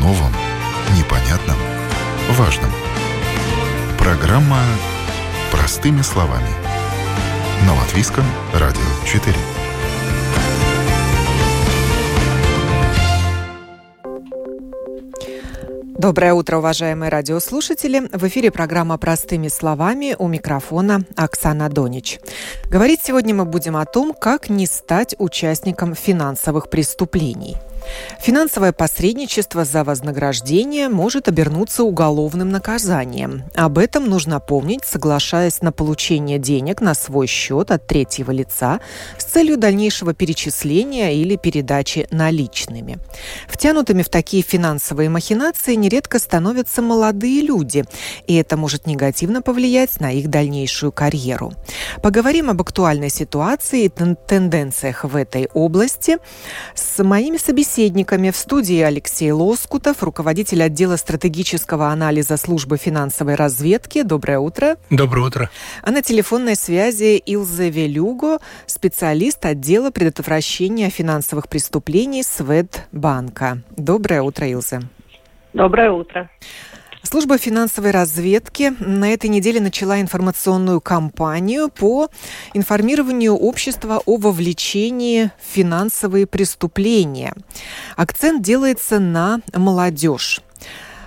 новом, непонятном, важном. Программа «Простыми словами» на Латвийском радио 4. Доброе утро, уважаемые радиослушатели. В эфире программа «Простыми словами» у микрофона Оксана Донич. Говорить сегодня мы будем о том, как не стать участником финансовых преступлений – Финансовое посредничество за вознаграждение может обернуться уголовным наказанием. Об этом нужно помнить, соглашаясь на получение денег на свой счет от третьего лица с целью дальнейшего перечисления или передачи наличными. Втянутыми в такие финансовые махинации нередко становятся молодые люди, и это может негативно повлиять на их дальнейшую карьеру. Поговорим об актуальной ситуации и тенденциях в этой области с моими собеседниками собеседниками в студии Алексей Лоскутов, руководитель отдела стратегического анализа службы финансовой разведки. Доброе утро. Доброе утро. А на телефонной связи Илзе Велюго, специалист отдела предотвращения финансовых преступлений Светбанка. Доброе утро, Илзе. Доброе утро. Служба финансовой разведки на этой неделе начала информационную кампанию по информированию общества о вовлечении в финансовые преступления. Акцент делается на молодежь.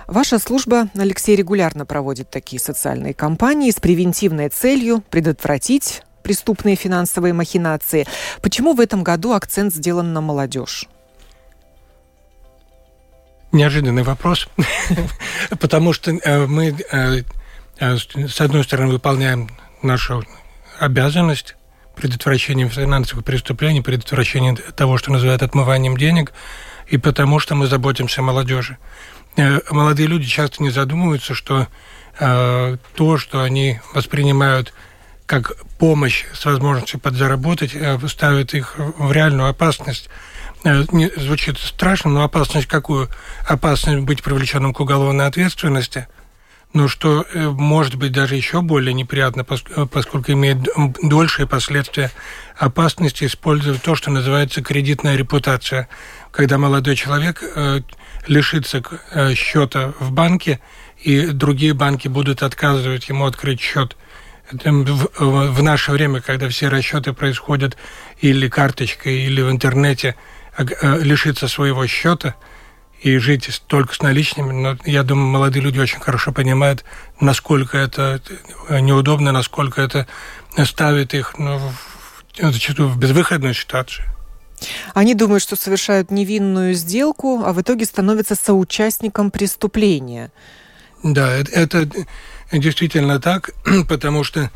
Ваша служба, Алексей, регулярно проводит такие социальные кампании с превентивной целью предотвратить преступные финансовые махинации. Почему в этом году акцент сделан на молодежь? Неожиданный вопрос, потому что э, мы, э, э, с одной стороны, выполняем нашу обязанность предотвращением финансовых преступлений, предотвращением того, что называют отмыванием денег, и потому что мы заботимся о молодежи. Молодые люди часто не задумываются, что то, что они воспринимают как помощь с возможностью подзаработать, ставит их в реальную опасность звучит страшно, но опасность какую? Опасность быть привлеченным к уголовной ответственности. Но что э, может быть даже еще более неприятно, э, поскольку имеет дольшие последствия опасности использовать то, что называется кредитная репутация. Когда молодой человек лишится счета в банке, и другие банки будут отказывать ему открыть счет в наше время, когда все расчеты происходят или карточкой, или в интернете – Э, лишиться своего счета и жить только с наличными. Но я думаю, молодые люди очень хорошо понимают, насколько это неудобно, насколько это ставит их ну, зачастую в безвыходную ситуацию. Они думают, что совершают невинную сделку, а в итоге становятся соучастником преступления. Да, это, действительно так, потому что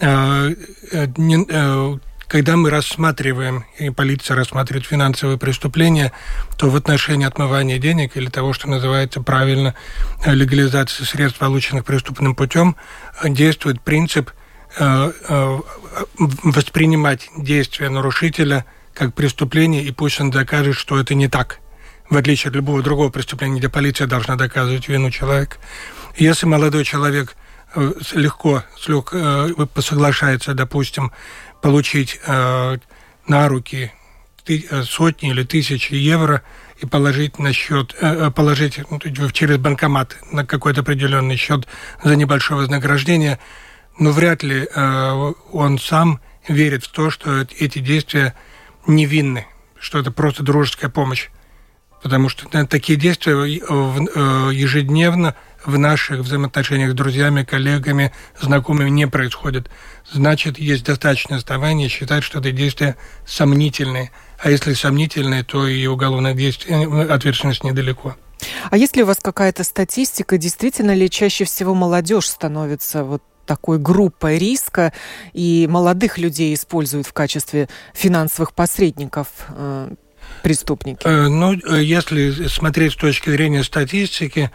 э, э, не, э, когда мы рассматриваем, и полиция рассматривает финансовые преступления, то в отношении отмывания денег или того, что называется правильно э, легализация средств, полученных преступным путем, э, действует принцип э, воспринимать действия нарушителя как преступление, и пусть он докажет, что это не так. В отличие от любого другого преступления, где полиция должна доказывать вину человека. Если молодой человек легко соглашается, допустим, получить э, на руки ты, э, сотни или тысячи евро и положить на счет, э, э положить ну, через банкомат на какой-то определенный счет за небольшое вознаграждение, но вряд ли э, он сам верит в то, что эти действия невинны, что это просто дружеская помощь. Потому что такие действия э, ежедневно в наших взаимоотношениях с друзьями, коллегами, знакомыми не происходит. Значит, есть достаточно оснований считать, что это действия сомнительные. А если сомнительные, то и уголовная действие, э, ответственность недалеко. А есть ли у вас какая-то статистика, действительно ли чаще всего молодежь становится вот такой группой риска, и молодых людей используют в качестве финансовых посредников э, преступники? Э, ну, э, если смотреть с точки зрения статистики,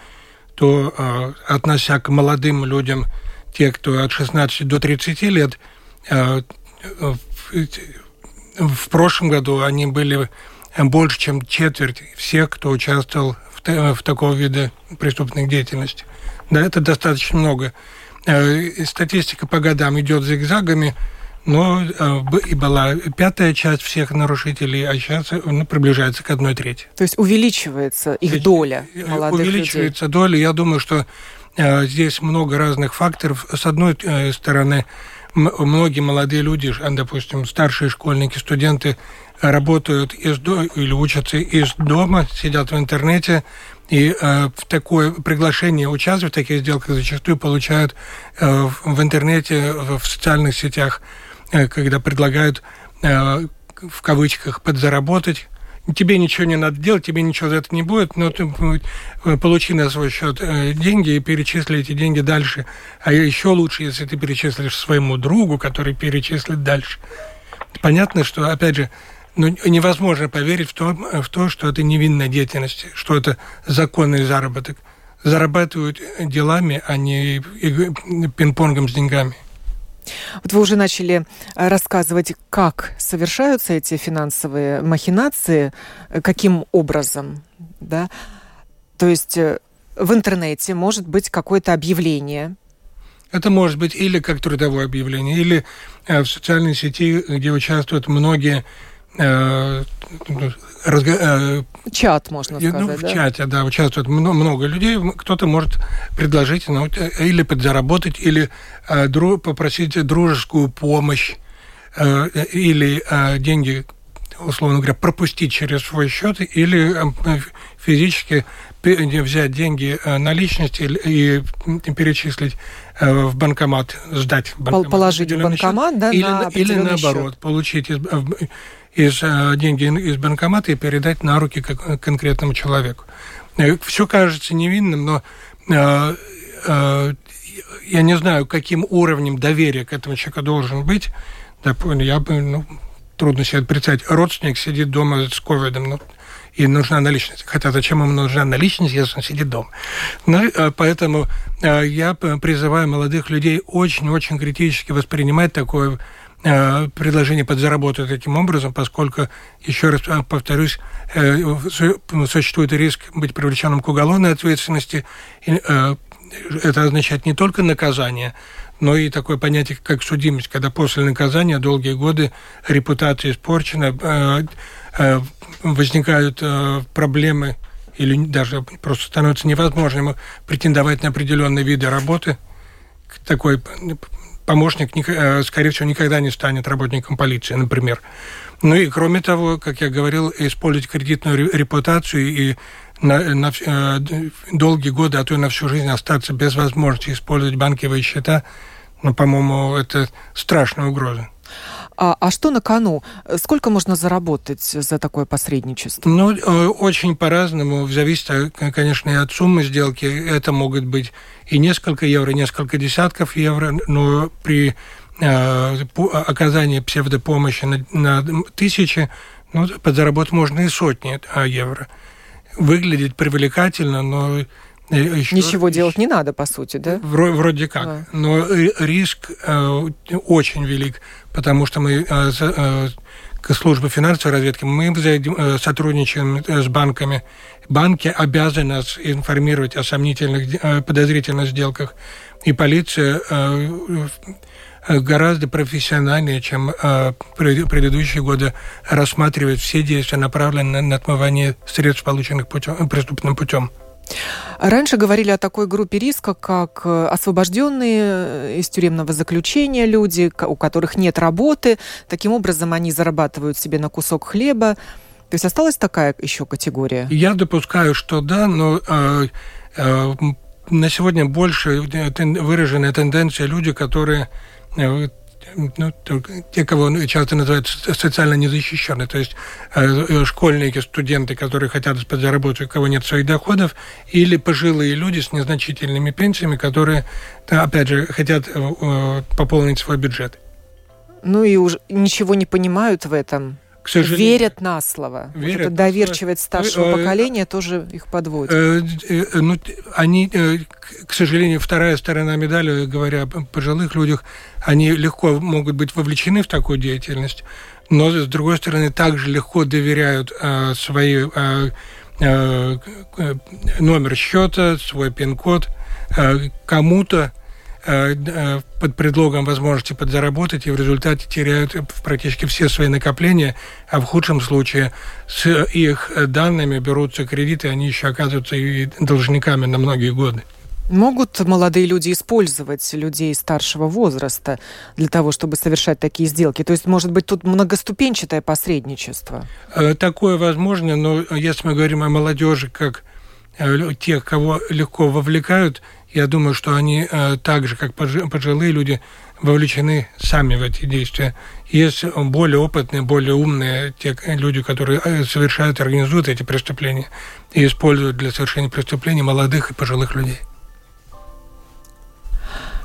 то, э, относя к молодым людям, те, кто от 16 до 30 лет, э, в прошлом году они были больше, чем четверть всех, кто участвовал в, в такого вида преступной деятельности. Да, это достаточно много. Э, статистика по годам идет зигзагами, но и была пятая часть всех нарушителей, а сейчас ну, приближается к одной трети. То есть увеличивается их доля молодых Увеличивается людей. доля. Я думаю, что здесь много разных факторов. С одной стороны, многие молодые люди, допустим, старшие школьники, студенты, работают из дома или учатся из дома, сидят в интернете, и э, в такое приглашение участвовать в таких сделках зачастую получают э, в интернете, в социальных сетях, э, когда предлагают э, в кавычках подзаработать. Тебе ничего не надо делать, тебе ничего за это не будет, но ты э, получи на свой счет э, деньги и перечисли эти деньги дальше. А еще лучше, если ты перечислишь своему другу, который перечислит дальше. Понятно, что, опять же, ну, невозможно поверить в то, в то, что это невинная деятельность, что это законный заработок. Зарабатывают делами, а не пинг-понгом с деньгами. Вот вы уже начали э, рассказывать, как совершаются эти финансовые махинации, э, каким образом, да? То есть э, в интернете может быть какое-то объявление. Это может быть или как трудовое объявление, или в социальной сети, где участвуют многие разго... Э, чат, можно ну, сказать, ну, в да? чате, да, участвует много, много людей. Кто-то может предложить ну, э, или подзаработать, или э, дру... попросить дружескую помощь, э, или э, деньги, условно говоря, пропустить через свой счет, или э, физически взять деньги наличности и перечислить в банкомат, сдать банкомат. Положить в банкомат, счет, да, или, на или наоборот, счет. получить из, из, э, деньги из банкомата и передать на руки конкретному человеку. Э, Все кажется невинным, но э, я не знаю, каким уровнем доверия к этому человеку должен быть. Я бы, ну, трудно себе представить. Родственник сидит дома с ковидом, ну, и нужна наличность. Хотя зачем ему нужна наличность, если он сидит дома? Ну, поэтому я призываю молодых людей очень-очень критически воспринимать такое Э, предложение подзаработать таким образом, поскольку, еще раз э, повторюсь, э, существует риск быть привлеченным к уголовной ответственности. Это означает не только наказание, но и такое понятие, как судимость, когда после наказания долгие годы репутация испорчена, возникают проблемы или даже просто становится невозможным претендовать на определенные виды работы, такой помощник, э, скорее всего, никогда не станет работником полиции, например. Ну и, кроме того, как я говорил, использовать кредитную репутацию и на, на э, долгие годы, а то и на всю жизнь остаться без возможности использовать банковые счета, ну, по-моему, это страшная угроза. А, а что на кону? Сколько можно заработать за такое посредничество? Ну, э, очень по-разному. Зависит, конечно, и от суммы сделки. Это могут быть и несколько евро, и несколько десятков евро, но при э, оказании псевдопомощи на, на тысячи, ну, подзаработать можно и сотни э, евро. Выглядит привлекательно, но еще, Ничего делать не надо, по сути, да? Вроде как. Да. Но риск э, очень велик, потому что мы э, э, к службе финансовой разведки мы э, сотрудничаем э, с банками. Банки обязаны нас информировать о сомнительных, э, подозрительных сделках. И полиция э, гораздо профессиональнее, чем э, предыдущие годы, рассматривает все действия, направленные на отмывание средств, полученных путем, преступным путем. Раньше говорили о такой группе риска, как э, освобожденные э, из тюремного заключения люди, у которых нет работы. Таким образом, они зарабатывают себе на кусок хлеба. То есть осталась такая еще категория? Я допускаю, что да, но э, э, на сегодня больше выраженная тенденция люди, которые э, ну, те, кого часто называют социально незащищенные, то есть э, э, школьники, студенты, которые хотят подзаработать, у кого нет своих доходов, или пожилые люди с незначительными пенсиями, которые, опять же, хотят э, пополнить свой бюджет. Ну и уже ничего не понимают в этом к сожалению. Верят на слово. Верят. Вот эта доверчивость старшего поколения тоже их подводит. Ну, они, к сожалению, вторая сторона медали, говоря о пожилых людях, они легко могут быть вовлечены в такую деятельность, но, с другой стороны, также легко доверяют э, свои э, э, номер счета, свой пин-код э, кому-то, под предлогом возможности подзаработать и в результате теряют практически все свои накопления, а в худшем случае с их данными берутся кредиты, они еще оказываются и должниками на многие годы. Могут молодые люди использовать людей старшего возраста для того, чтобы совершать такие сделки? То есть, может быть, тут многоступенчатое посредничество? Э, такое возможно, но если мы говорим о молодежи как э, тех, кого легко вовлекают, я думаю, что они э, так же, как пожилые люди, вовлечены сами в эти действия. Есть более опытные, более умные те люди, которые совершают, организуют эти преступления и используют для совершения преступлений молодых и пожилых людей.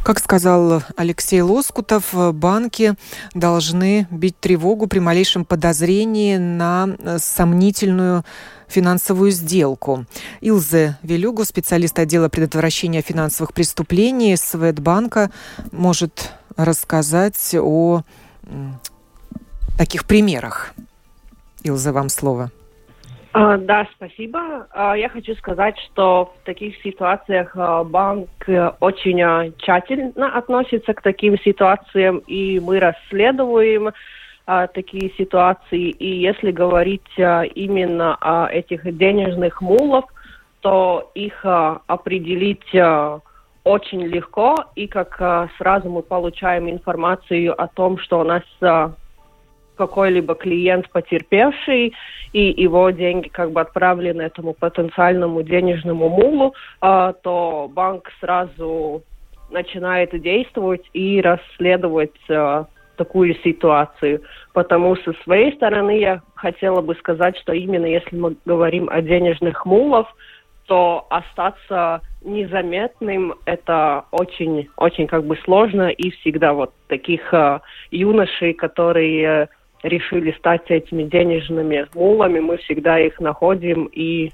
Как сказал Алексей Лоскутов, банки должны бить тревогу при малейшем подозрении на э, сомнительную финансовую сделку. Илзе Велюгу, специалист отдела предотвращения финансовых преступлений Светбанка, может рассказать о таких примерах. Илзе, вам слово. А, да, спасибо. А, я хочу сказать, что в таких ситуациях а, банк э, очень тщательно относится к таким ситуациям, и мы расследуем такие ситуации. И если говорить именно о этих денежных мулов, то их определить очень легко, и как сразу мы получаем информацию о том, что у нас какой-либо клиент потерпевший, и его деньги как бы отправлены этому потенциальному денежному мулу, а, то банк сразу начинает действовать и расследовать а, такую ситуацию. Потому со своей стороны я хотела бы сказать, что именно если мы говорим о денежных мулах, то остаться незаметным это очень, очень как бы сложно и всегда вот таких э, юношей, которые решили стать этими денежными мулами, мы всегда их находим и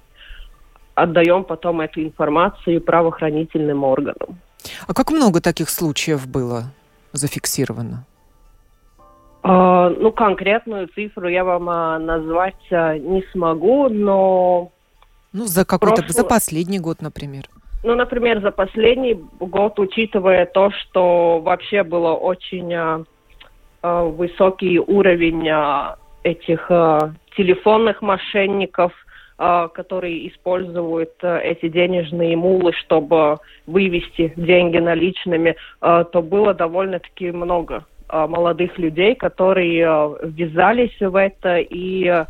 отдаем потом эту информацию правоохранительным органам. А как много таких случаев было зафиксировано? Uh, ну, конкретную цифру я вам uh, назвать uh, не смогу, но... Ну, за какой-то, прошлый... за последний год, например. Ну, например, за последний год, учитывая то, что вообще было очень Э, высокий уровень э, этих э, телефонных мошенников, которые используют эти денежные мулы, чтобы вывести деньги наличными, то было довольно-таки много молодых людей, которые ввязались в это, и,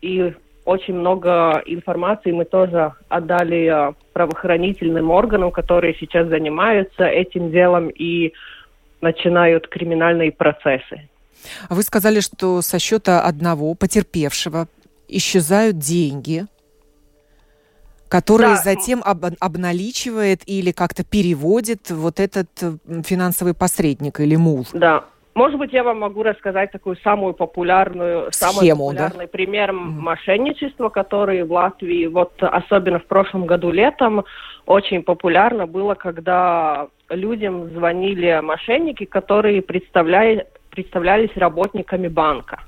и очень много информации мы тоже отдали правоохранительным органам, которые сейчас занимаются этим делом, и начинают криминальные процессы. А вы сказали, что со счета одного потерпевшего исчезают деньги, которые да. затем об, обналичивает или как-то переводит вот этот финансовый посредник или мул. Да. Может быть, я вам могу рассказать такую самую популярную, Схему, самый популярный да? пример mm. мошенничества, который в Латвии, вот особенно в прошлом году летом, очень популярно было, когда людям звонили мошенники, которые представляли, представлялись работниками банка.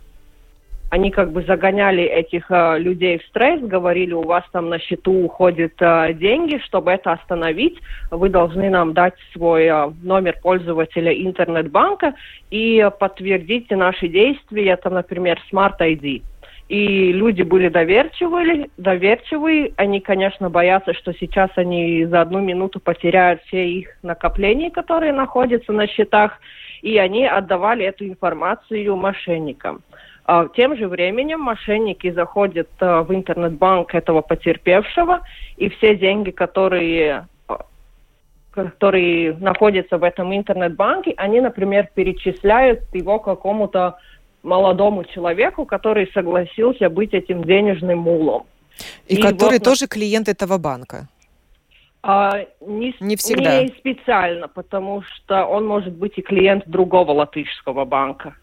Они как бы загоняли этих э, людей в стресс, говорили, у вас там на счету уходят э, деньги, чтобы это остановить, вы должны нам дать свой э, номер пользователя интернет-банка и подтвердите наши действия, это, например, Smart ID. И люди были доверчивые, доверчивые. Они, конечно, боятся, что сейчас они за одну минуту потеряют все их накопления, которые находятся на счетах, и они отдавали эту информацию мошенникам. А тем же временем мошенники заходят а, в интернет-банк этого потерпевшего, и все деньги, которые которые находятся в этом интернет-банке, они, например, перечисляют его какому-то молодому человеку, который согласился быть этим денежным мулом. И, и который вот, тоже клиент этого банка? А, не, не всегда. Не специально, потому что он может быть и клиент другого латышского банка.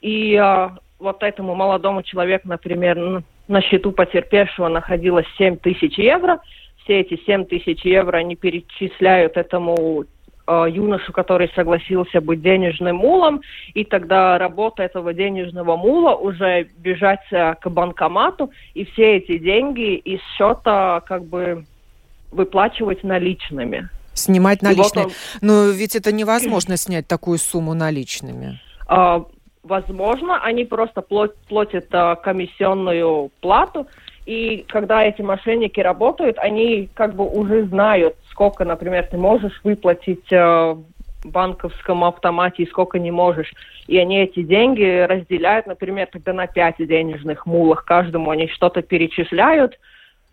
И а, вот этому молодому человеку, например, на счету потерпевшего находилось 7 тысяч евро. Все эти 7 тысяч евро они перечисляют этому Э, юношу, который согласился быть денежным мулом, и тогда работа этого денежного мула уже бежать э, к банкомату и все эти деньги из счета как бы выплачивать наличными. Снимать наличные. Вот он... Но ведь это невозможно снять такую сумму наличными. А, возможно, они просто платят а, комиссионную плату, и когда эти мошенники работают, они как бы уже знают, сколько, например, ты можешь выплатить в банковском автомате и сколько не можешь. И они эти деньги разделяют, например, тогда на пять денежных мулах. Каждому они что-то перечисляют,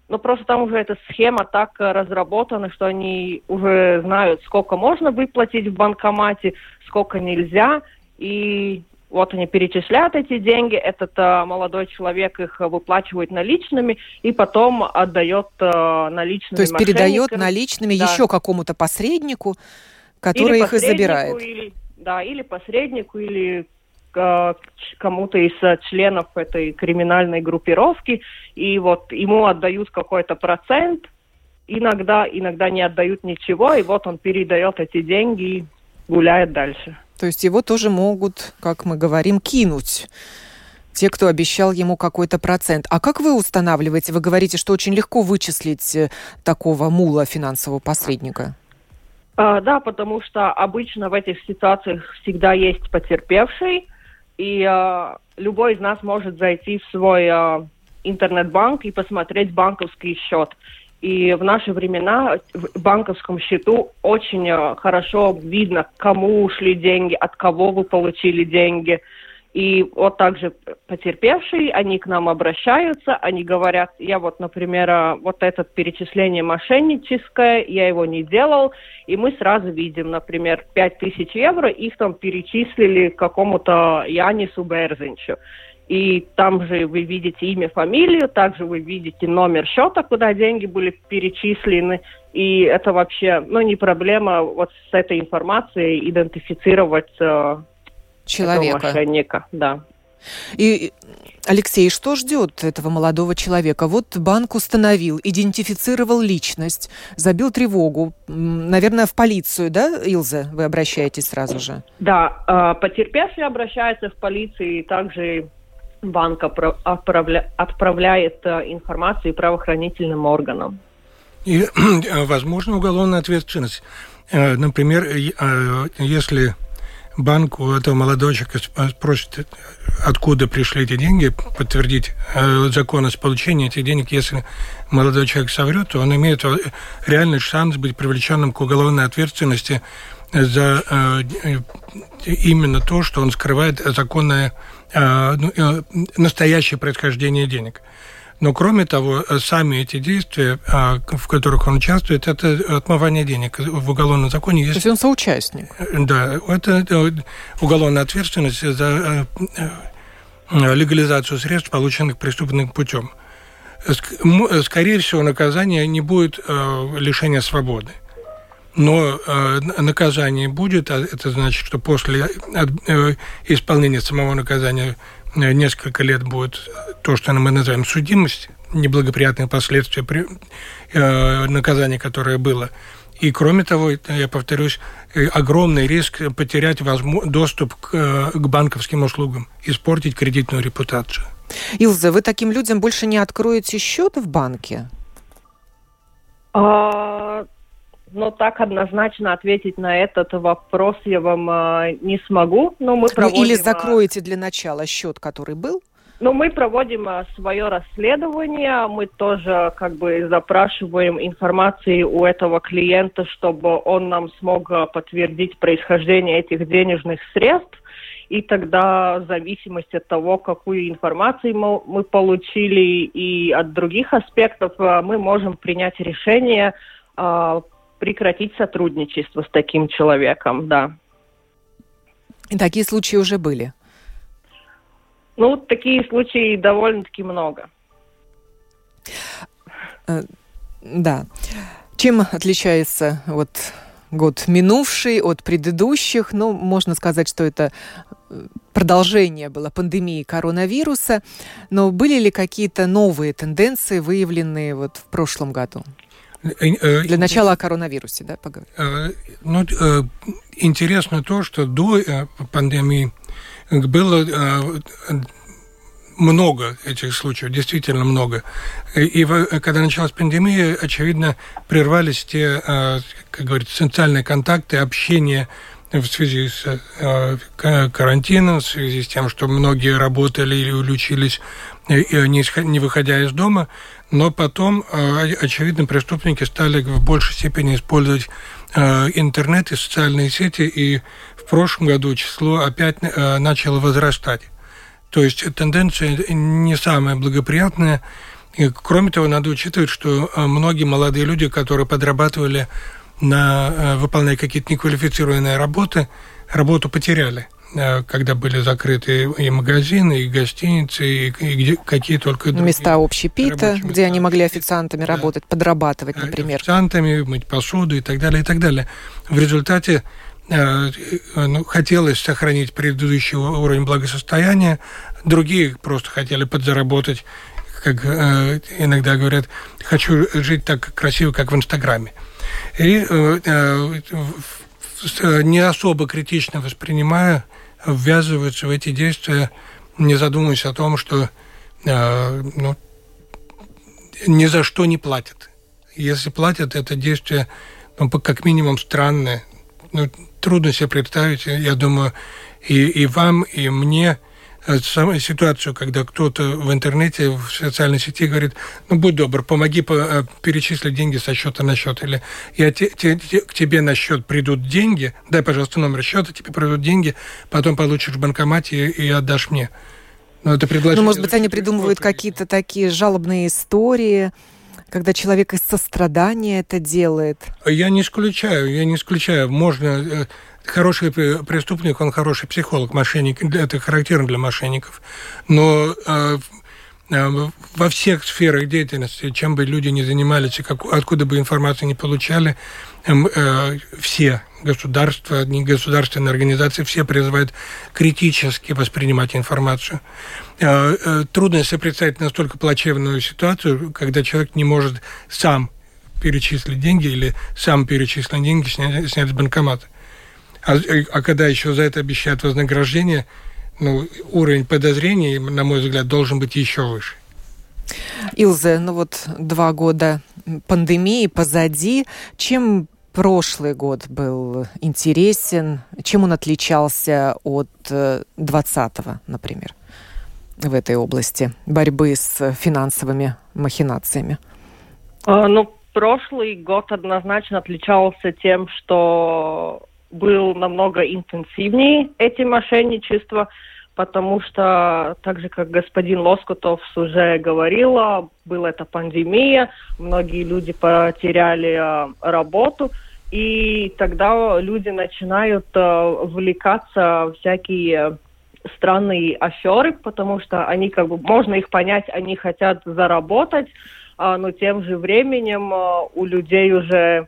но просто там уже эта схема так разработана, что они уже знают, сколько можно выплатить в банкомате, сколько нельзя. И вот они перечисляют эти деньги, этот э, молодой человек их выплачивает наличными и потом отдает э, наличными То есть передает наличными да. еще какому-то посреднику, который или их и забирает. Или, да, или посреднику, или э, кому-то из э, членов этой криминальной группировки, и вот ему отдают какой-то процент, иногда, иногда не отдают ничего, и вот он передает эти деньги и гуляет дальше. То есть его тоже могут, как мы говорим, кинуть те, кто обещал ему какой-то процент. А как вы устанавливаете? Вы говорите, что очень легко вычислить э, такого мула финансового посредника. А, да, потому что обычно в этих ситуациях всегда есть потерпевший, и а, любой из нас может зайти в свой а, интернет-банк и посмотреть банковский счет. И в наши времена в банковском счету очень э, хорошо видно, кому ушли деньги, от кого вы получили деньги. И вот также потерпевшие, они к нам обращаются, они говорят, я вот, например, э, вот это перечисление мошенническое, я его не делал, и мы сразу видим, например, 5000 евро, их там перечислили какому-то Янису Берзинчу и там же вы видите имя, фамилию, также вы видите номер счета, куда деньги были перечислены, и это вообще, ну, не проблема вот с этой информацией идентифицировать э, человека. Этого мошенника, да. И, Алексей, что ждет этого молодого человека? Вот банк установил, идентифицировал личность, забил тревогу. Наверное, в полицию, да, Илза, вы обращаетесь сразу же? Да, э, потерпевший обращается в полицию, и также банк отправля, отправляет э, информацию правоохранительным органам. И, возможно, уголовная ответственность. Э, например, э, если банк у этого молодого человека спросит, откуда пришли эти деньги, подтвердить законность получения этих денег, если молодой человек соврет, то он имеет реальный шанс быть привлеченным к уголовной ответственности за именно то, что он скрывает законное Э, э, настоящее происхождение денег. Но кроме того, сами эти действия, э, в которых он участвует, это отмывание денег. В уголовном законе есть... То есть он соучастник? Да, это уголовная ответственность за легализацию средств, полученных преступным путем. Скорее всего, наказание не будет лишения свободы но э, наказание будет, а это значит, что после э, исполнения самого наказания э, несколько лет будет то, что мы называем судимость, неблагоприятные последствия при, э, наказания, которое было. И кроме того, я повторюсь, э, огромный риск потерять возможно, доступ к, э, к банковским услугам, испортить кредитную репутацию. Илза, вы таким людям больше не откроете счет в банке? А, но так однозначно ответить на этот вопрос я вам э, не смогу. Но мы проводим, ну, или закроете для начала счет, который был? Ну, мы проводим а, свое расследование, мы тоже как бы запрашиваем информации у этого клиента, чтобы он нам смог подтвердить происхождение этих денежных средств. И тогда в зависимости от того, какую информацию мы, мы получили и от других аспектов, мы можем принять решение прекратить сотрудничество с таким человеком, да. И такие случаи уже были? Ну, такие случаи довольно-таки много. Э, да. Чем отличается вот год минувший от предыдущих? Ну, можно сказать, что это э, продолжение было пандемии коронавируса. Но были ли какие-то новые тенденции, выявленные вот в прошлом году? Э, э, Для начала о коронавирусе, да, поговорим. Э, ну, интересно то, что до пандемии было много этих случаев, действительно много. И когда началась пандемия, очевидно, прервались те, как говорится, социальные контакты, общение в связи с карантином, в связи с тем, что многие работали или учились, не выходя из дома. Но потом, очевидно, преступники стали в большей степени использовать интернет и социальные сети, и в прошлом году число опять начало возрастать. То есть тенденция не самая благоприятная. И, кроме того, надо учитывать, что э, многие молодые люди, которые подрабатывали на э, выполняя какие-то неквалифицированные работы, работу потеряли э, когда были закрыты и магазины, и гостиницы, и, и какие только другие места общепита, где они могли официантами да. работать, подрабатывать, например. Официантами, мыть посуду и так далее, и так далее. В результате Э, ну, хотелось сохранить предыдущий уровень благосостояния, другие просто хотели подзаработать, как э, иногда говорят, хочу жить так красиво, как в Инстаграме. И э, не особо критично воспринимая, ввязываются в эти действия, не задумываясь о том, что ну, ни за что не платят. Если платят, это действие ну, как минимум странное, ну, трудно себе представить, я думаю, и, и вам, и мне э, ситуацию, когда кто-то в интернете, в социальной сети говорит, ну, будь добр, помоги по, э, перечислить деньги со счета на счет, или я те, те, те, к тебе на счет придут деньги, дай, пожалуйста, номер счета, тебе придут деньги, потом получишь в банкомате и, и отдашь мне. Но это предложение... Ну, может быть, они придумывают какие-то такие жалобные истории, когда человек из сострадания это делает? Я не исключаю, я не исключаю. Можно... Э, хороший преступник, он хороший психолог, мошенник. Это характерно для мошенников. Но э, во всех сферах деятельности, чем бы люди ни занимались, и как, откуда бы информацию не получали, все государства, не государственные организации, все призывают критически воспринимать информацию. Э, э, трудно себе представить настолько плачевную ситуацию, когда человек не может сам перечислить деньги или сам перечислить деньги снять, снять с банкомата. А, а когда еще за это обещают вознаграждение, ну, уровень подозрений, на мой взгляд, должен быть еще выше. Илзе, ну вот два года пандемии позади. Чем прошлый год был интересен? Чем он отличался от 2020, э, например, в этой области борьбы с финансовыми махинациями? А, ну, прошлый год однозначно отличался тем, что был намного интенсивнее эти мошенничества, потому что, так же как господин Лоскутов уже говорила, была эта пандемия, многие люди потеряли а, работу – и тогда люди начинают увлекаться в всякие странные аферы, потому что они как бы, можно их понять, они хотят заработать, э, но тем же временем у людей уже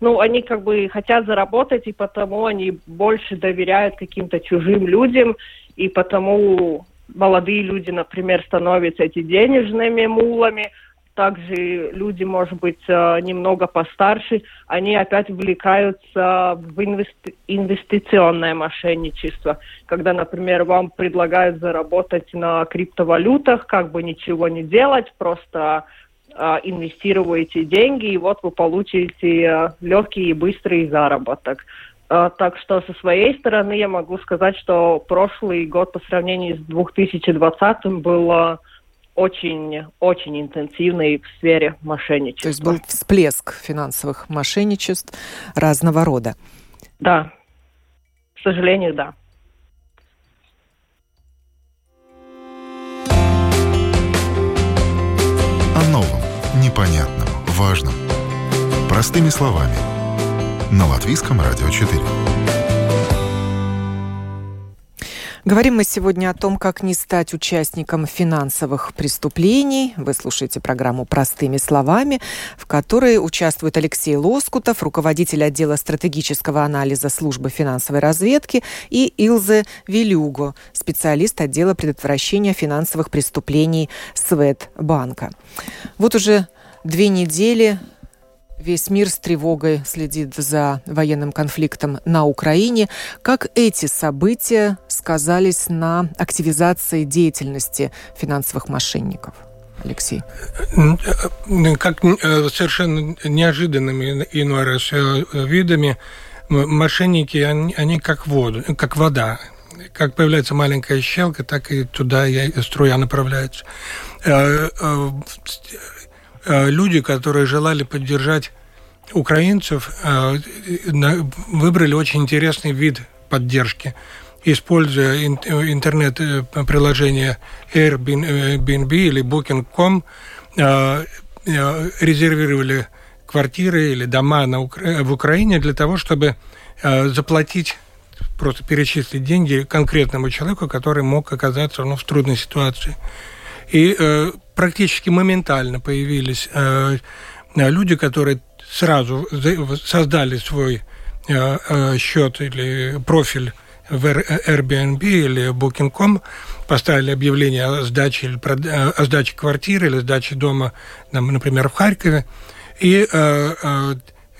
ну, они как бы хотят заработать, и потому они больше доверяют каким-то чужим людям, и потому молодые люди, например, становятся эти денежными мулами, также люди, может быть, э, немного постарше, они опять вовлекаются в инвести инвестиционное мошенничество, когда, например, вам предлагают заработать на криптовалютах, как бы ничего не делать, просто инвестируете деньги, и вот вы получите э, легкий и быстрый заработок. Так что со своей стороны я могу сказать, что прошлый год по сравнению с 2020 был очень-очень интенсивный в сфере мошенничества. То есть был всплеск финансовых мошенничеств разного рода. Да, к сожалению, да. Непонятном, важном. Простыми словами. На Латвийском радио 4. Говорим мы сегодня о том, как не стать участником финансовых преступлений. Вы слушаете программу «Простыми словами», в которой участвует Алексей Лоскутов, руководитель отдела стратегического анализа службы финансовой разведки, и Илзе Вилюго, специалист отдела предотвращения финансовых преступлений Светбанка. Вот уже две недели Весь мир с тревогой следит за военным конфликтом на Украине. Как эти события сказались на активизации деятельности финансовых мошенников? Алексей? Как э, совершенно неожиданными иной раз э, видами мошенники, они, они как, воду, как вода. Как появляется маленькая щелка, так и туда струя направляется. Э, люди, которые желали поддержать украинцев, выбрали очень интересный вид поддержки – используя интернет-приложение Airbnb или Booking.com, э, э, резервировали квартиры или дома на Укра... в Украине для того, чтобы э, заплатить просто перечислить деньги конкретному человеку, который мог оказаться ну, в трудной ситуации. И э, практически моментально появились э, люди, которые сразу создали свой э, э, счет или профиль в Airbnb или Booking.com поставили объявление о сдаче, или о сдаче квартиры или сдаче дома, например, в Харькове, и э, э,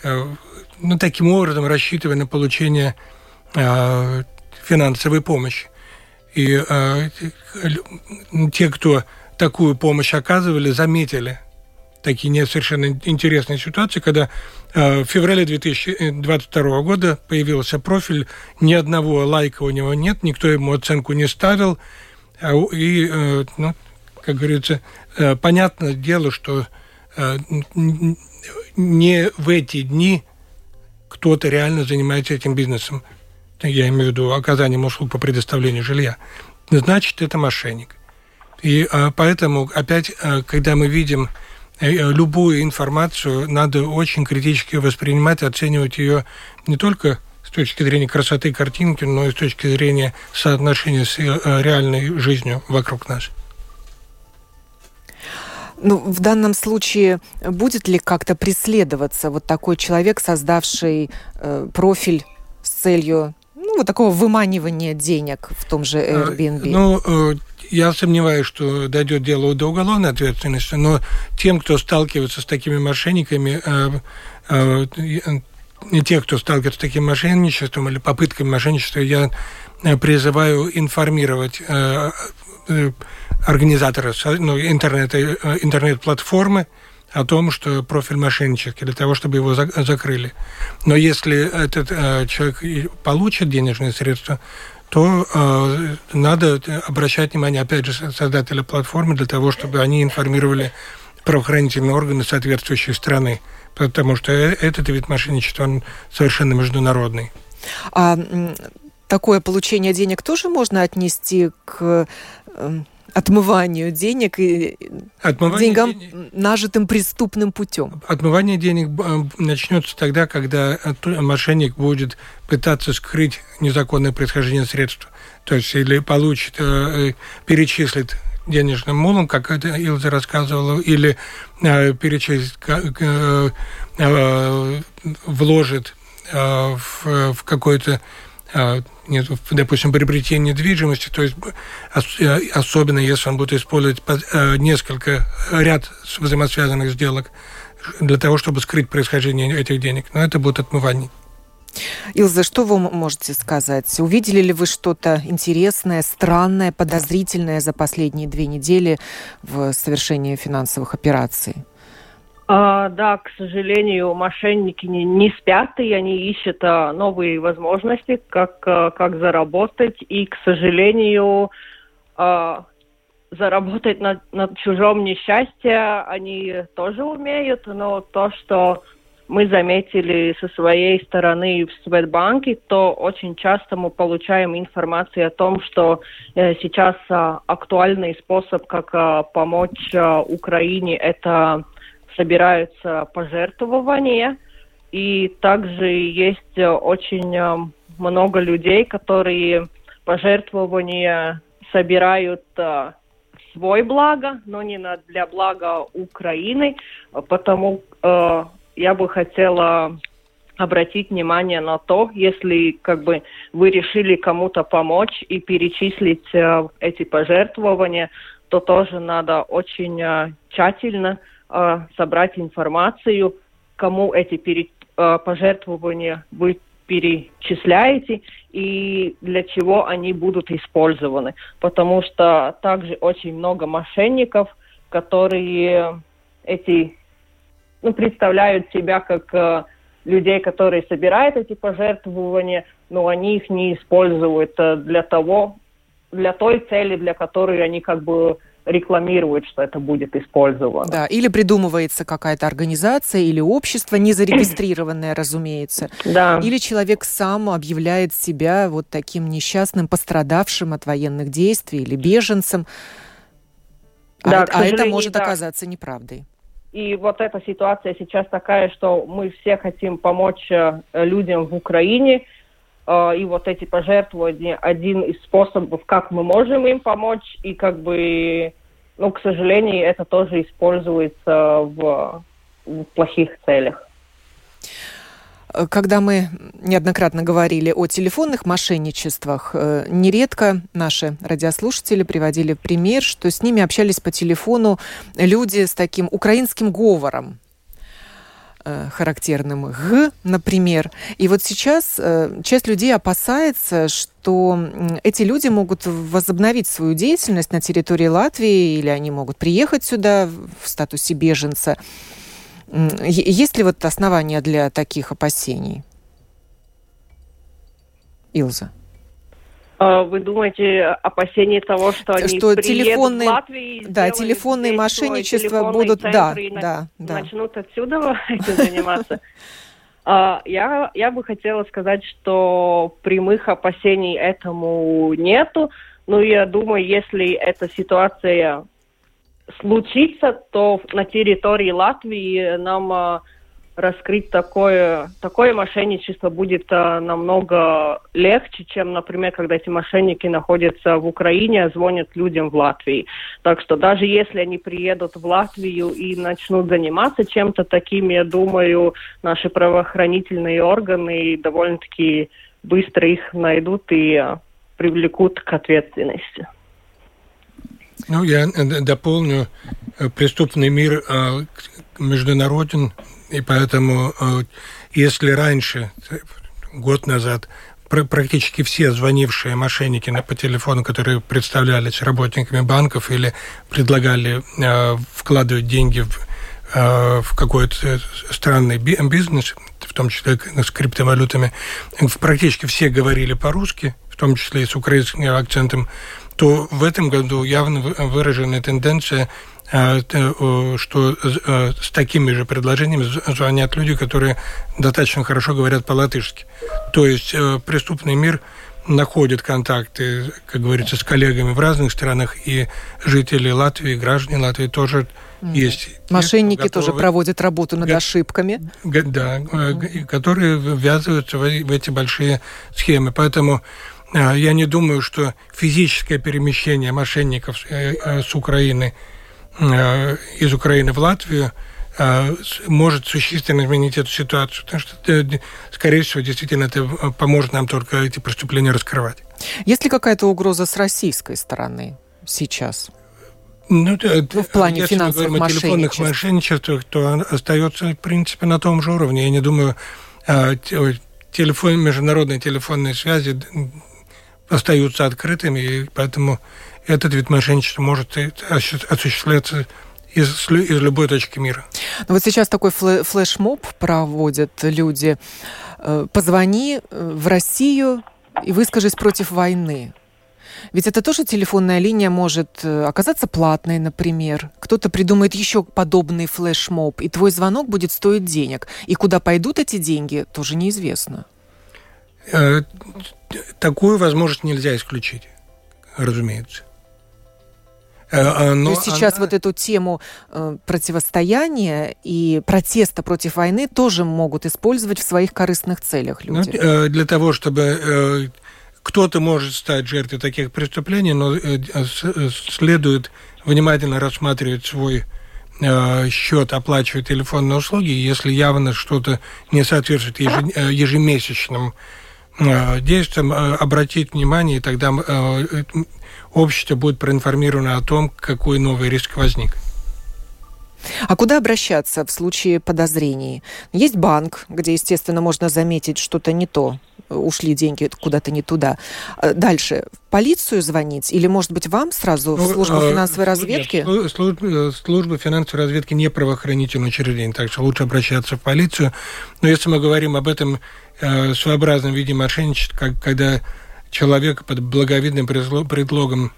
э, ну, таким образом рассчитывая на получение финансовой помощи. И те, кто такую помощь оказывали, заметили такие не совершенно интересные ситуации, когда Э, в феврале 2022 года появился профиль, ни одного лайка у него нет, никто ему оценку не ставил. А и, э, ну, как говорится, э, понятное дело, что не в эти дни кто-то реально занимается этим бизнесом. Я имею в виду оказанием услуг по предоставлению жилья. Значит, это мошенник. И поэтому опять, когда мы видим Э, любую информацию надо очень критически воспринимать, оценивать ее не только с точки зрения красоты картинки, но и с точки зрения соотношения с э, реальной жизнью вокруг нас. Ну, в данном случае будет ли как-то преследоваться вот такой человек, создавший э, профиль с целью ну, вот такого выманивания денег в том же Airbnb? Ну, э, я сомневаюсь, что дойдет дело до уголовной ответственности, но тем, кто сталкивается с такими мошенниками, э, э, не те, кто сталкивается с таким мошенничеством или попытками мошенничества, я э, призываю информировать организатора ну, интернета, интернет-платформы о том, что профиль мошеннический, для того, чтобы его закрыли. Но если этот человек получит денежные средства, то э, надо обращать внимание, опять же, создателя платформы для того, чтобы они информировали правоохранительные органы соответствующей страны, потому что э, этот вид мошенничества, он совершенно международный. А такое получение денег тоже можно отнести к эм, отмыванию денег и Отмывание деньгам, денег... нажитым преступным путем. Отмывание денег э, начнется тогда, когда мошенник будет пытаться скрыть незаконное происхождение средств. То есть или получит, э, э, перечислит денежным мулом, как это Илза рассказывала, или перечислит, вложит в какой-то нет, допустим, приобретение недвижимости, то есть э, особенно если он будет использовать э, несколько ряд взаимосвязанных сделок для того, чтобы скрыть происхождение этих денег. Но это будет отмывание. Илза, что вы можете сказать? Увидели ли вы что-то интересное, странное, подозрительное за последние две недели в совершении финансовых операций? А, да, к сожалению, мошенники не, не спят, и они ищут а, новые возможности, как, а, как заработать. И, к сожалению, заработать на, на чужом несчастье они тоже умеют, но то, что мы заметили со своей стороны в Светбанке, то очень часто мы получаем информацию о том, что э, сейчас актуальный способ, как помочь Украине, это собираются пожертвования, и также есть э, очень э, много людей, которые пожертвования собирают э, свой благо, но не на, для блага Украины, потому э, я бы хотела обратить внимание на то, если как бы вы решили кому-то помочь и перечислить э, эти пожертвования, то тоже надо очень э, тщательно Э, собрать информацию, кому эти пере, пожертвования вы перечисляете и для чего они будут использованы. Потому что также очень много мошенников, которые эти, ну, представляют себя как э, людей, которые собирают эти пожертвования, но они их не используют э, для того, для той цели, для которой они как бы рекламирует, что это будет использовано. Да, или придумывается какая-то организация или общество, не зарегистрированное, разумеется. Да. Или человек сам объявляет себя вот таким несчастным, пострадавшим от военных действий или беженцем. Да, а, а это может да. оказаться неправдой. И вот эта ситуация сейчас такая, что мы все хотим помочь э, людям в Украине, и вот эти пожертвования один из способов, как мы можем им помочь, и как бы ну, к сожалению, это тоже используется в, в плохих целях. Когда мы неоднократно говорили о телефонных мошенничествах, э, нередко наши радиослушатели приводили пример, что с ними общались по телефону люди с таким украинским говором. Э, характерным «г», например. И вот сейчас э, часть людей опасается, что эти люди могут возобновить свою деятельность на территории Латвии, или они могут приехать сюда в статусе беженца. Есть ли вот основания для таких опасений? Илза. А, вы думаете опасение того, что они что телефонные, в Латвию да, телефонные мошенничества будут, да, да, да, начнут отсюда этим заниматься? А, я, я бы хотела сказать, что прямых опасений этому нету. Но я думаю, если эта ситуация случится, то на территории Латвии нам а, раскрыть такое, такое мошенничество будет а, намного легче, чем, например, когда эти мошенники находятся в Украине, а звонят людям в Латвии. Так что даже если они приедут в Латвию и начнут заниматься чем-то таким, я думаю, наши правоохранительные органы довольно-таки быстро их найдут и а, привлекут к ответственности. Ну, я э, дополню, преступный мир международен, и поэтому, э, если раньше, год назад, практически все звонившие мошенники по телефону, которые представлялись работниками банков или предлагали э, вкладывать деньги в, э, в какой-то странный бизнес, в том числе с криптовалютами, практически все говорили по-русски, в том числе и с украинским акцентом, то в этом году явно выраженная тенденция что а, с такими же предложениями звонят люди, которые достаточно хорошо говорят по-латышски. То есть э, преступный мир находит контакты, как говорится, с коллегами в разных странах, и жители Латвии, граждане Латвии тоже mm. есть. Мошенники готовы, тоже проводят работу над ошибками. Да, mm. которые ввязываются в эти большие схемы. Поэтому я не думаю, что физическое перемещение мошенников э, с Украины – Э, из Украины в Латвию э, может существенно изменить эту ситуацию. Потому что, э, скорее всего, действительно, это поможет нам только эти преступления раскрывать. Есть ли какая-то угроза с российской стороны сейчас? Ну, ну, в плане если финансовых мы говорим о телефонных мошенничествах, то остается, в принципе, на том же уровне. Я не думаю, телефон, международные телефонные связи остаются открытыми, и поэтому этот вид мошенничества может осуществляться из, из любой точки мира. Ну, вот сейчас такой флешмоб проводят люди. Э, позвони э, в Россию и выскажись против войны. Ведь это тоже телефонная линия может э, оказаться платной, например. Кто-то придумает еще подобный флешмоб, и твой звонок будет стоить денег. И куда пойдут эти деньги, тоже неизвестно. Такую возможность нельзя исключить, разумеется. Э, но То есть сейчас она... вот эту тему э, противостояния и протеста против войны тоже могут использовать в своих корыстных целях ну, люди. Ну, для того, чтобы кто-то может стать жертвой таких преступлений, но следует внимательно рассматривать свой счет, оплачивать телефонные услуги, если явно что-то не соответствует ежемесячным действиям, обратить внимание, и тогда общество будет проинформировано о том, какой новый риск возник. А куда обращаться в случае подозрений? Есть банк, где, естественно, можно заметить что-то не то, ушли деньги куда-то не туда. А дальше в полицию звонить или, может быть, вам сразу в ну, службу а, финансовой разведки? Нет, служба, служба финансовой разведки не правоохранительное учреждение, так что лучше обращаться в полицию. Но если мы говорим об этом э, своеобразном виде мошенничества, как, когда человек под благовидным предлогом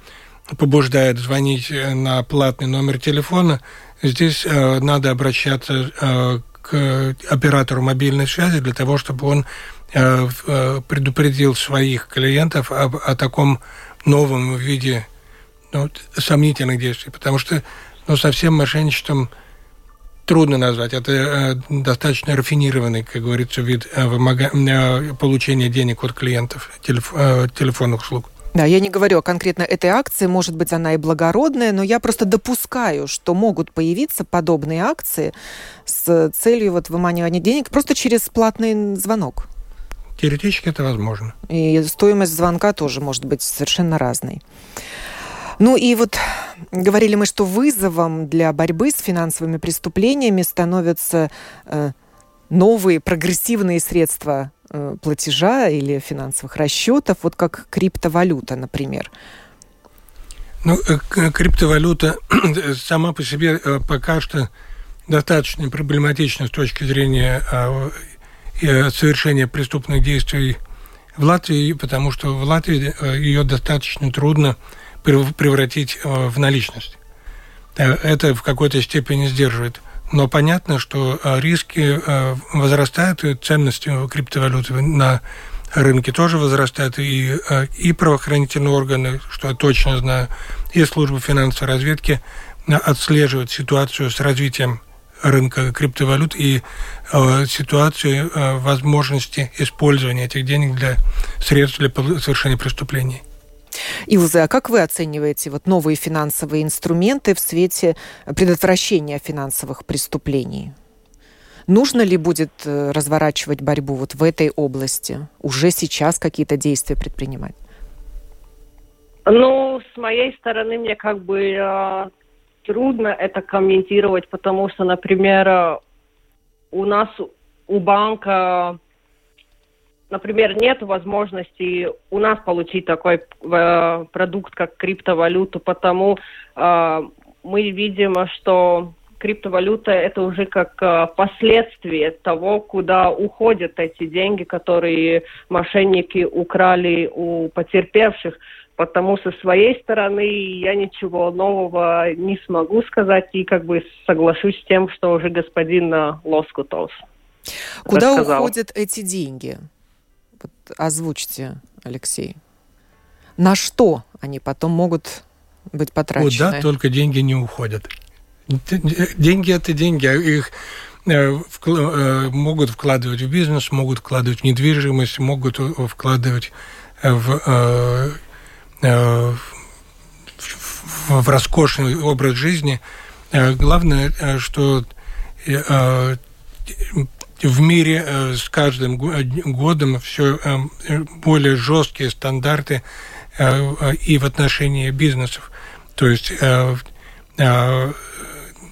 побуждает звонить э, на платный номер телефона, здесь э, надо обращаться э, к оператору мобильной связи для того, чтобы он э, э, предупредил своих клиентов об, о таком новом виде ну, сомнительных действий, потому что ну, совсем мошенничеством трудно назвать. Это э, достаточно рафинированный, как говорится, вид э, вымога... э, получения денег от клиентов телеф... э, телефонных услуг. Да, я не говорю о конкретно этой акции, может быть, она и благородная, но я просто допускаю, что могут появиться подобные акции с целью вот выманивания денег просто через платный звонок. Теоретически это возможно. И стоимость звонка тоже может быть совершенно разной. Ну и вот говорили мы, что вызовом для борьбы с финансовыми преступлениями становятся э, новые прогрессивные средства платежа или финансовых расчетов, вот как криптовалюта, например? Ну, э, криптовалюта сама по себе э, пока что достаточно проблематична с точки зрения совершения преступных действий в Латвии, потому что в Латвии ее достаточно трудно превратить в наличность. Это в какой-то степени сдерживает но понятно, что э, риски э, возрастают, и ценность криптовалюты на рынке тоже возрастает, и, э, и правоохранительные органы, что я точно знаю, и служба финансовой разведки отслеживают ситуацию с развитием рынка криптовалют и э, ситуацию э, возможности использования этих денег для средств для совершения преступлений. Илза, а как вы оцениваете вот новые финансовые инструменты в свете предотвращения финансовых преступлений? Нужно ли будет э, разворачивать борьбу вот в этой области? Уже сейчас какие-то действия предпринимать? Ну, с моей стороны, мне как бы э, трудно это комментировать, потому что, например, э, у нас у банка например, нет возможности у нас получить такой э, продукт, как криптовалюту, потому э, мы видим, что криптовалюта это уже как э, последствие того, куда уходят эти деньги, которые мошенники украли у потерпевших. Потому со своей стороны я ничего нового не смогу сказать и как бы соглашусь с тем, что уже господин Лоскутос. Куда рассказал. уходят эти деньги? Вот озвучьте, Алексей. На что они потом могут быть потрачены? Куда только деньги не уходят. Деньги – это деньги, а их э, э, могут вкладывать в бизнес, могут вкладывать в недвижимость, могут вкладывать в, э, в роскошный образ жизни. Главное, что в мире э, с каждым годом все э, более жесткие стандарты э, и в отношении бизнесов. То есть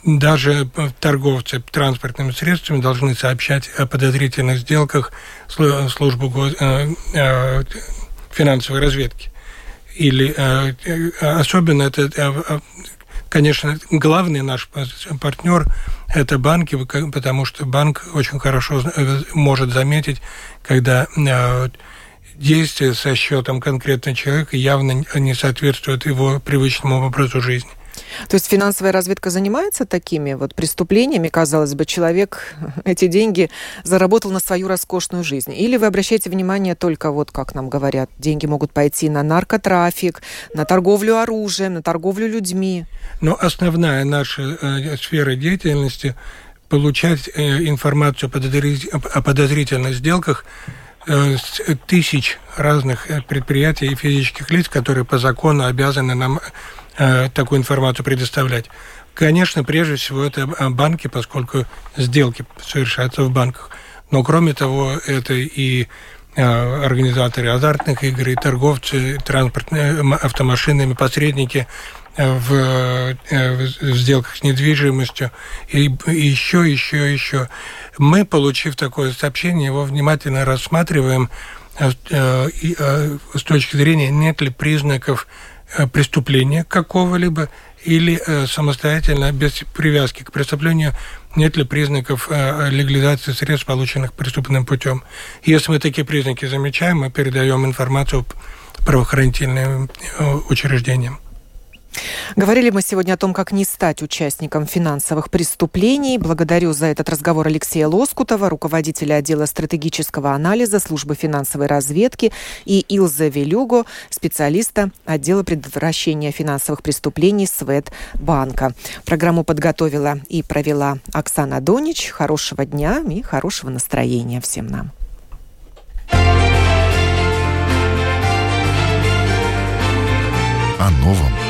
даже торговцы транспортными средствами должны сообщать о подозрительных сделках службу финансовой разведки. Или особенно это Конечно, главный наш партнер – это банки, потому что банк очень хорошо э, может заметить, когда э, действие со счетом конкретного человека явно не соответствует его привычному образу жизни. То есть финансовая разведка занимается такими вот преступлениями, казалось бы, человек эти деньги заработал на свою роскошную жизнь. Или вы обращаете внимание только, вот как нам говорят, деньги могут пойти на наркотрафик, на торговлю оружием, на торговлю людьми. Но основная наша э, сфера деятельности получать э, информацию о подозрительных сделках э, тысяч разных э, предприятий и физических лиц, которые по закону обязаны нам такую информацию предоставлять. Конечно, прежде всего это банки, поскольку сделки совершаются в банках. Но кроме того, это и э, организаторы азартных игр, и торговцы транспортными автомашинами, посредники, в, в сделках с недвижимостью и еще, еще, еще. Мы, получив такое сообщение, его внимательно рассматриваем с точки зрения, нет ли признаков преступления какого-либо или самостоятельно, без привязки к преступлению, нет ли признаков легализации средств, полученных преступным путем. Если мы такие признаки замечаем, мы передаем информацию правоохранительным учреждениям. Говорили мы сегодня о том, как не стать участником финансовых преступлений. Благодарю за этот разговор Алексея Лоскутова, руководителя отдела стратегического анализа службы финансовой разведки, и Илза Велюго, специалиста отдела предотвращения финансовых преступлений Светбанка. Программу подготовила и провела Оксана Донич. Хорошего дня и хорошего настроения всем нам. О новом